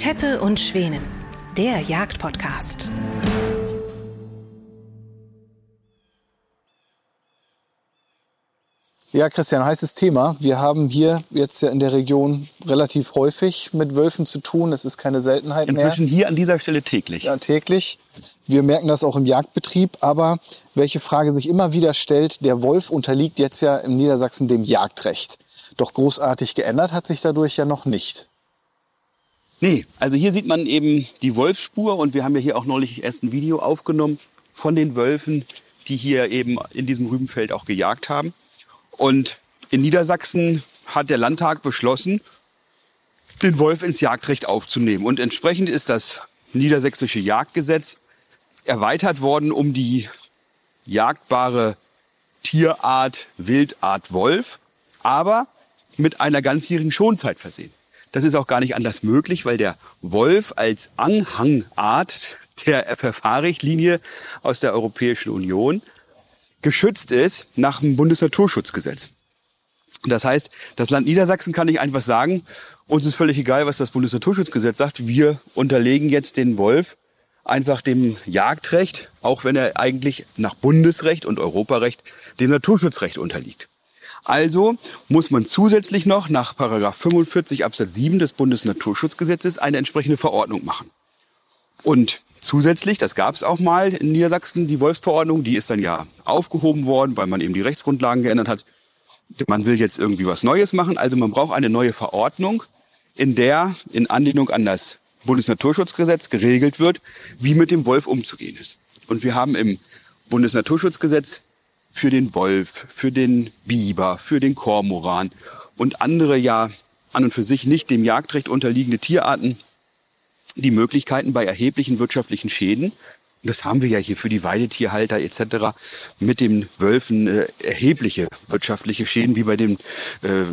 Teppe und Schwänen, der Jagdpodcast. Ja, Christian, heißes Thema. Wir haben hier jetzt ja in der Region relativ häufig mit Wölfen zu tun. Das ist keine Seltenheit Inzwischen mehr. hier an dieser Stelle täglich. Ja, täglich. Wir merken das auch im Jagdbetrieb. Aber welche Frage sich immer wieder stellt, der Wolf unterliegt jetzt ja in Niedersachsen dem Jagdrecht. Doch großartig geändert hat sich dadurch ja noch nicht. Nee, also hier sieht man eben die Wolfsspur und wir haben ja hier auch neulich erst ein Video aufgenommen von den Wölfen, die hier eben in diesem Rübenfeld auch gejagt haben. Und in Niedersachsen hat der Landtag beschlossen, den Wolf ins Jagdrecht aufzunehmen. Und entsprechend ist das niedersächsische Jagdgesetz erweitert worden um die jagdbare Tierart, Wildart Wolf, aber mit einer ganzjährigen Schonzeit versehen. Das ist auch gar nicht anders möglich, weil der Wolf als Anhangart der FFH-Richtlinie aus der Europäischen Union geschützt ist nach dem Bundesnaturschutzgesetz. Das heißt, das Land Niedersachsen kann nicht einfach sagen, uns ist völlig egal, was das Bundesnaturschutzgesetz sagt. Wir unterlegen jetzt den Wolf einfach dem Jagdrecht, auch wenn er eigentlich nach Bundesrecht und Europarecht dem Naturschutzrecht unterliegt. Also muss man zusätzlich noch nach Paragraph 45 Absatz 7 des Bundesnaturschutzgesetzes eine entsprechende Verordnung machen. Und Zusätzlich, das gab es auch mal in Niedersachsen, die Wolfsverordnung, die ist dann ja aufgehoben worden, weil man eben die Rechtsgrundlagen geändert hat. Man will jetzt irgendwie was Neues machen, also man braucht eine neue Verordnung, in der in Anlehnung an das Bundesnaturschutzgesetz geregelt wird, wie mit dem Wolf umzugehen ist. Und wir haben im Bundesnaturschutzgesetz für den Wolf, für den Biber, für den Kormoran und andere ja an und für sich nicht dem Jagdrecht unterliegende Tierarten die Möglichkeiten bei erheblichen wirtschaftlichen Schäden, das haben wir ja hier für die Weidetierhalter etc. mit den Wölfen äh, erhebliche wirtschaftliche Schäden, wie bei den äh,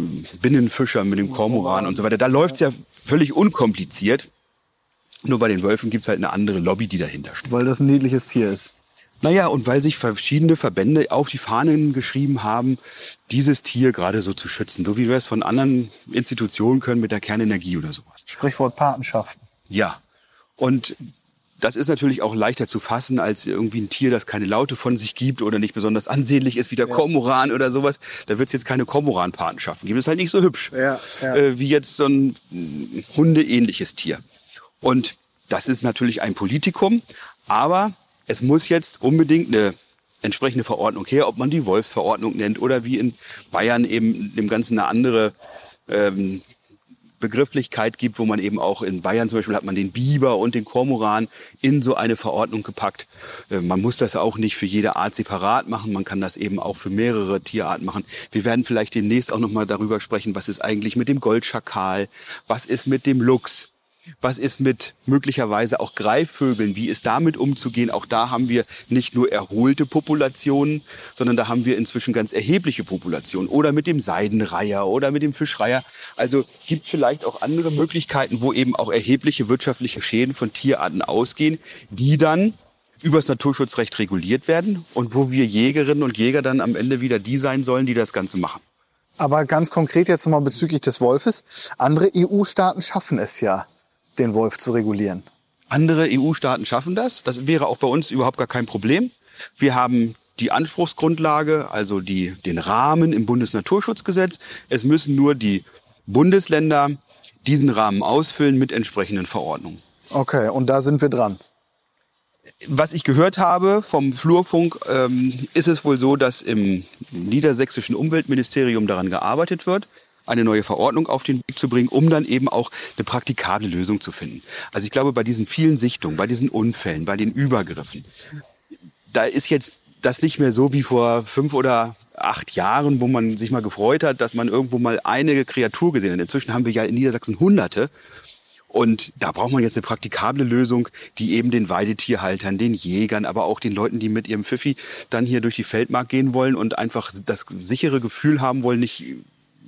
Binnenfischern mit dem Kormoran und so weiter. Da läuft's ja völlig unkompliziert. Nur bei den Wölfen gibt's halt eine andere Lobby, die dahinter steht. Weil das ein niedliches Tier ist. Naja, und weil sich verschiedene Verbände auf die Fahnen geschrieben haben, dieses Tier gerade so zu schützen, so wie wir es von anderen Institutionen können mit der Kernenergie oder sowas. Sprichwort Patenschaften. Ja. Und das ist natürlich auch leichter zu fassen als irgendwie ein Tier, das keine Laute von sich gibt oder nicht besonders ansehnlich ist, wie der ja. Kormoran oder sowas. Da wird es jetzt keine Kormoran-Patenschaften geben. Das ist halt nicht so hübsch ja, ja. Äh, wie jetzt so ein hundeähnliches Tier. Und das ist natürlich ein Politikum, aber es muss jetzt unbedingt eine entsprechende Verordnung her, ob man die Wolfsverordnung nennt oder wie in Bayern eben dem Ganzen eine andere ähm, Begrifflichkeit gibt, wo man eben auch in Bayern zum Beispiel hat man den Biber und den Kormoran in so eine Verordnung gepackt. Äh, man muss das auch nicht für jede Art separat machen, man kann das eben auch für mehrere Tierarten machen. Wir werden vielleicht demnächst auch nochmal darüber sprechen, was ist eigentlich mit dem Goldschakal, was ist mit dem Luchs. Was ist mit möglicherweise auch Greifvögeln? Wie ist damit umzugehen? Auch da haben wir nicht nur erholte Populationen, sondern da haben wir inzwischen ganz erhebliche Populationen. Oder mit dem Seidenreiher oder mit dem Fischreiher. Also gibt vielleicht auch andere Möglichkeiten, wo eben auch erhebliche wirtschaftliche Schäden von Tierarten ausgehen, die dann übers Naturschutzrecht reguliert werden und wo wir Jägerinnen und Jäger dann am Ende wieder die sein sollen, die das Ganze machen. Aber ganz konkret jetzt nochmal bezüglich des Wolfes. Andere EU-Staaten schaffen es ja den Wolf zu regulieren. Andere EU-Staaten schaffen das. Das wäre auch bei uns überhaupt gar kein Problem. Wir haben die Anspruchsgrundlage, also die, den Rahmen im Bundesnaturschutzgesetz. Es müssen nur die Bundesländer diesen Rahmen ausfüllen mit entsprechenden Verordnungen. Okay, und da sind wir dran. Was ich gehört habe vom Flurfunk, ähm, ist es wohl so, dass im niedersächsischen Umweltministerium daran gearbeitet wird eine neue Verordnung auf den Weg zu bringen, um dann eben auch eine praktikable Lösung zu finden. Also ich glaube, bei diesen vielen Sichtungen, bei diesen Unfällen, bei den Übergriffen, da ist jetzt das nicht mehr so wie vor fünf oder acht Jahren, wo man sich mal gefreut hat, dass man irgendwo mal eine Kreatur gesehen hat. Inzwischen haben wir ja in Niedersachsen Hunderte. Und da braucht man jetzt eine praktikable Lösung, die eben den Weidetierhaltern, den Jägern, aber auch den Leuten, die mit ihrem Pfiffi dann hier durch die Feldmark gehen wollen und einfach das sichere Gefühl haben wollen, nicht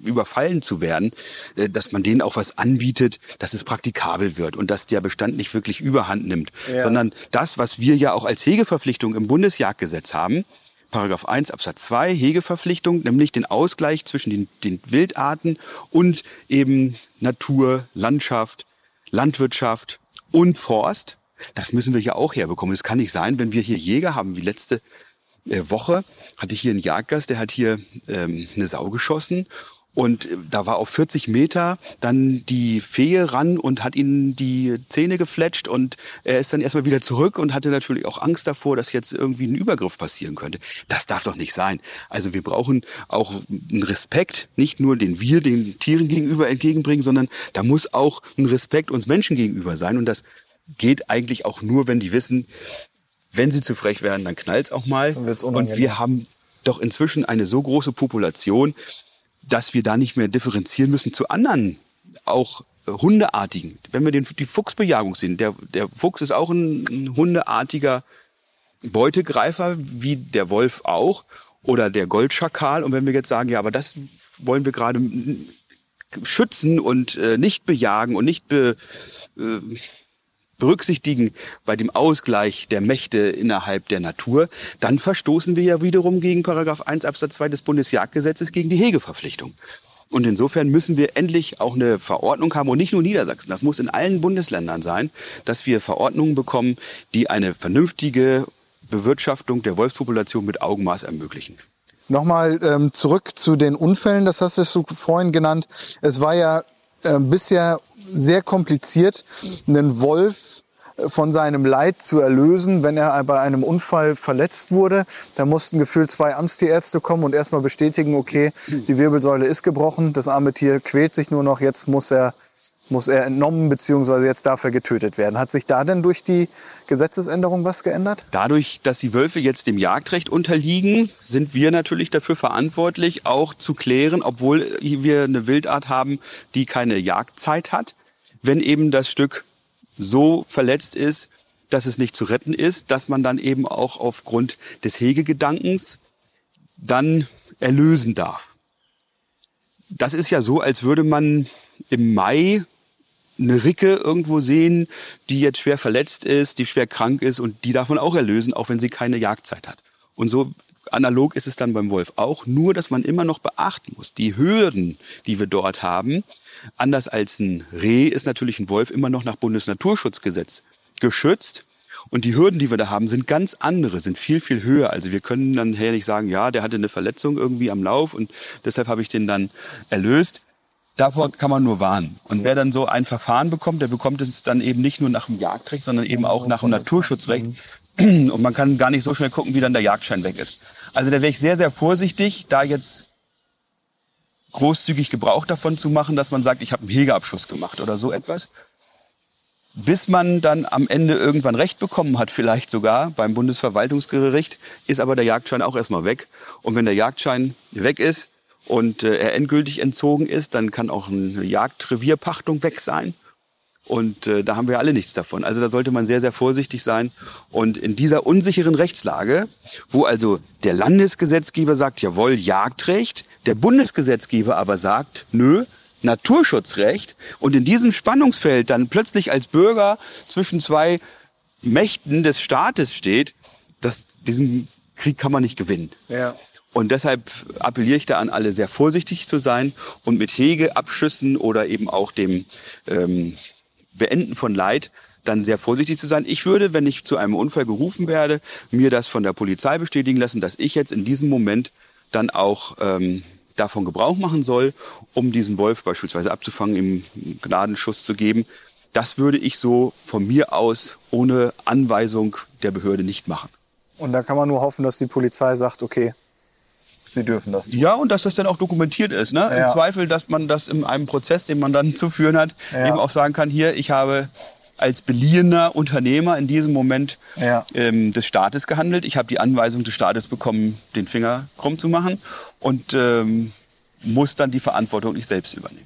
überfallen zu werden, äh, dass man denen auch was anbietet, dass es praktikabel wird und dass der Bestand nicht wirklich überhand nimmt, ja. sondern das, was wir ja auch als Hegeverpflichtung im Bundesjagdgesetz haben, Paragraph 1 Absatz 2 Hegeverpflichtung, nämlich den Ausgleich zwischen den, den Wildarten und eben Natur, Landschaft, Landwirtschaft und Forst. Das müssen wir hier auch herbekommen. Es kann nicht sein, wenn wir hier Jäger haben, wie letzte äh, Woche hatte ich hier einen Jagdgast, der hat hier ähm, eine Sau geschossen und äh, da war auf 40 Meter dann die Fee ran und hat ihnen die Zähne gefletscht und er ist dann erstmal wieder zurück und hatte natürlich auch Angst davor, dass jetzt irgendwie ein Übergriff passieren könnte. Das darf doch nicht sein. Also wir brauchen auch einen Respekt, nicht nur den wir den Tieren gegenüber entgegenbringen, sondern da muss auch ein Respekt uns Menschen gegenüber sein und das geht eigentlich auch nur, wenn die wissen, wenn sie zu frech werden, dann knallt's auch mal. Und wir haben doch inzwischen eine so große Population, dass wir da nicht mehr differenzieren müssen zu anderen, auch äh, Hundeartigen. Wenn wir den, die Fuchsbejagung sehen, der, der Fuchs ist auch ein, ein hundeartiger Beutegreifer, wie der Wolf auch, oder der Goldschakal. Und wenn wir jetzt sagen, ja, aber das wollen wir gerade schützen und äh, nicht bejagen und nicht be, äh, berücksichtigen bei dem Ausgleich der Mächte innerhalb der Natur, dann verstoßen wir ja wiederum gegen Paragraph 1 Absatz 2 des Bundesjagdgesetzes gegen die Hegeverpflichtung. Und insofern müssen wir endlich auch eine Verordnung haben und nicht nur Niedersachsen. Das muss in allen Bundesländern sein, dass wir Verordnungen bekommen, die eine vernünftige Bewirtschaftung der Wolfspopulation mit Augenmaß ermöglichen. Nochmal ähm, zurück zu den Unfällen, das hast du vorhin genannt. Es war ja äh, bisher sehr kompliziert, einen Wolf äh, von seinem Leid zu erlösen, wenn er bei einem Unfall verletzt wurde. Da mussten gefühlt zwei Amtstierärzte kommen und erstmal bestätigen, okay, die Wirbelsäule ist gebrochen, das arme Tier quält sich nur noch, jetzt muss er muss er entnommen beziehungsweise jetzt darf er getötet werden. Hat sich da denn durch die Gesetzesänderung was geändert? Dadurch, dass die Wölfe jetzt dem Jagdrecht unterliegen, sind wir natürlich dafür verantwortlich, auch zu klären, obwohl wir eine Wildart haben, die keine Jagdzeit hat, wenn eben das Stück so verletzt ist, dass es nicht zu retten ist, dass man dann eben auch aufgrund des Hegegedankens dann erlösen darf. Das ist ja so, als würde man im Mai eine Ricke irgendwo sehen, die jetzt schwer verletzt ist, die schwer krank ist und die darf man auch erlösen, auch wenn sie keine Jagdzeit hat. Und so analog ist es dann beim Wolf auch, nur dass man immer noch beachten muss, die Hürden, die wir dort haben, anders als ein Reh ist natürlich ein Wolf immer noch nach Bundesnaturschutzgesetz geschützt. Und die Hürden, die wir da haben, sind ganz andere, sind viel, viel höher. Also wir können dann her nicht sagen, ja, der hatte eine Verletzung irgendwie am Lauf und deshalb habe ich den dann erlöst. Davor kann man nur warnen. Und wer dann so ein Verfahren bekommt, der bekommt es dann eben nicht nur nach dem Jagdrecht, sondern eben auch nach dem Naturschutzrecht. Und man kann gar nicht so schnell gucken, wie dann der Jagdschein weg ist. Also da wäre ich sehr, sehr vorsichtig, da jetzt großzügig Gebrauch davon zu machen, dass man sagt, ich habe einen Hegeabschuss gemacht oder so etwas. Bis man dann am Ende irgendwann Recht bekommen hat, vielleicht sogar beim Bundesverwaltungsgericht, ist aber der Jagdschein auch erstmal weg. Und wenn der Jagdschein weg ist, und äh, er endgültig entzogen ist, dann kann auch eine Jagdrevierpachtung weg sein. Und äh, da haben wir alle nichts davon. Also da sollte man sehr, sehr vorsichtig sein. Und in dieser unsicheren Rechtslage, wo also der Landesgesetzgeber sagt, jawohl, Jagdrecht, der Bundesgesetzgeber aber sagt, nö, Naturschutzrecht und in diesem Spannungsfeld dann plötzlich als Bürger zwischen zwei Mächten des Staates steht, das, diesen Krieg kann man nicht gewinnen. Ja. Und deshalb appelliere ich da an alle, sehr vorsichtig zu sein und mit Hegeabschüssen oder eben auch dem ähm, Beenden von Leid dann sehr vorsichtig zu sein. Ich würde, wenn ich zu einem Unfall gerufen werde, mir das von der Polizei bestätigen lassen, dass ich jetzt in diesem Moment dann auch ähm, davon Gebrauch machen soll, um diesen Wolf beispielsweise abzufangen, ihm einen Gnadenschuss zu geben. Das würde ich so von mir aus ohne Anweisung der Behörde nicht machen. Und da kann man nur hoffen, dass die Polizei sagt, okay, Sie dürfen das tun. Ja, und dass das dann auch dokumentiert ist. Ne? Ja. Im Zweifel, dass man das in einem Prozess, den man dann zu führen hat, ja. eben auch sagen kann, hier, ich habe als beliehener Unternehmer in diesem Moment ja. ähm, des Staates gehandelt. Ich habe die Anweisung des Staates bekommen, den Finger krumm zu machen und ähm, muss dann die Verantwortung nicht selbst übernehmen.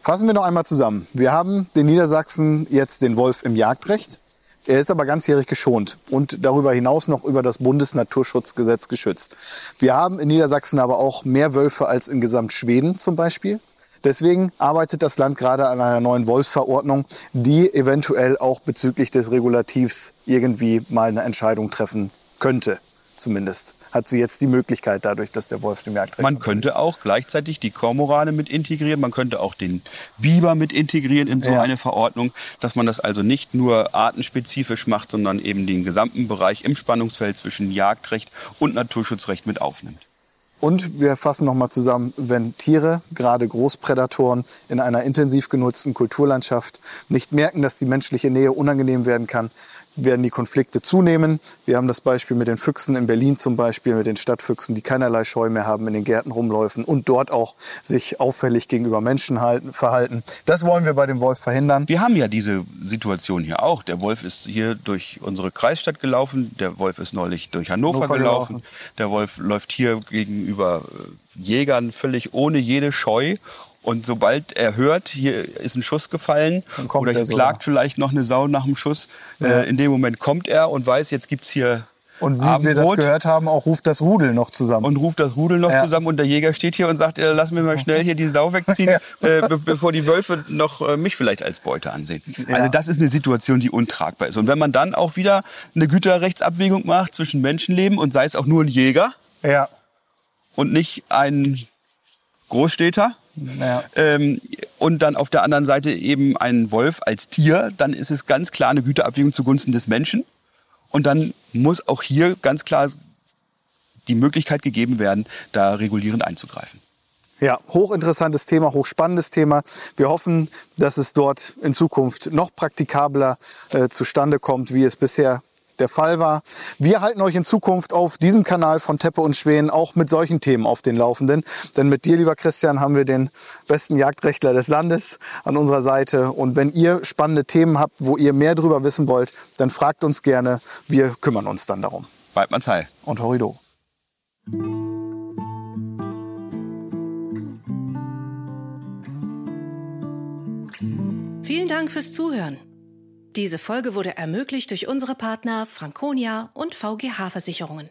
Fassen wir noch einmal zusammen. Wir haben den Niedersachsen jetzt den Wolf im Jagdrecht. Er ist aber ganzjährig geschont und darüber hinaus noch über das Bundesnaturschutzgesetz geschützt. Wir haben in Niedersachsen aber auch mehr Wölfe als in Gesamtschweden zum Beispiel. Deswegen arbeitet das Land gerade an einer neuen Wolfsverordnung, die eventuell auch bezüglich des Regulativs irgendwie mal eine Entscheidung treffen könnte, zumindest. Hat sie jetzt die Möglichkeit dadurch, dass der Wolf dem Jagdrecht Man könnte auch gleichzeitig die Kormorane mit integrieren, man könnte auch den Biber mit integrieren in so Ja. eine Verordnung, dass man das also nicht nur artenspezifisch macht, sondern eben den gesamten Bereich im Spannungsfeld zwischen Jagdrecht und Naturschutzrecht mit aufnimmt. Und wir fassen nochmal zusammen, wenn Tiere, gerade Großprädatoren, in einer intensiv genutzten Kulturlandschaft nicht merken, dass die menschliche Nähe unangenehm werden kann, werden die Konflikte zunehmen. Wir haben das Beispiel mit den Füchsen in Berlin zum Beispiel, mit den Stadtfüchsen, die keinerlei Scheu mehr haben, in den Gärten rumläufen und dort auch sich auffällig gegenüber Menschen halten, verhalten. Das wollen wir bei dem Wolf verhindern. Wir haben ja diese Situation hier auch. Der Wolf ist hier durch unsere Kreisstadt gelaufen, der Wolf ist neulich durch Hannover, Hannover gelaufen. gelaufen. der Wolf läuft hier gegenüber Jägern völlig ohne jede Scheu. Und sobald er hört, hier ist ein Schuss gefallen oder er hier klagt vielleicht noch eine Sau nach dem Schuss, Ja. äh, in dem Moment kommt er und weiß, jetzt gibt's hier Und wie wir das Abendbrot gehört haben, auch ruft das Rudel noch zusammen. und ruft das Rudel noch Ja. zusammen und der Jäger steht hier und sagt, äh, lass mir mal schnell hier die Sau wegziehen, Ja. äh, be bevor die Wölfe noch äh, mich vielleicht als Beute ansehen. Ja. Also das ist eine Situation, die untragbar ist. Und wenn man dann auch wieder eine Güterrechtsabwägung macht zwischen Menschenleben und sei es auch nur ein Jäger ja. und nicht ein Großstädter, Ja. ähm, und dann auf der anderen Seite eben ein Wolf als Tier, dann ist es ganz klar eine Güterabwägung zugunsten des Menschen. Und dann muss auch hier ganz klar die Möglichkeit gegeben werden, da regulierend einzugreifen. Ja, hochinteressantes Thema, hochspannendes Thema. Wir hoffen, dass es dort in Zukunft noch praktikabler äh, zustande kommt, wie es bisher der Fall war. Wir halten euch in Zukunft auf diesem Kanal von Teppe und Schweden auch mit solchen Themen auf den Laufenden. Denn mit dir, lieber Christian, haben wir den besten Jagdrechtler des Landes an unserer Seite. Und wenn ihr spannende Themen habt, wo ihr mehr drüber wissen wollt, dann fragt uns gerne. Wir kümmern uns dann darum. Bleibt man's heil. Und Horrido. Vielen Dank fürs Zuhören. Diese Folge wurde ermöglicht durch unsere Partner Franconia und VGH Versicherungen.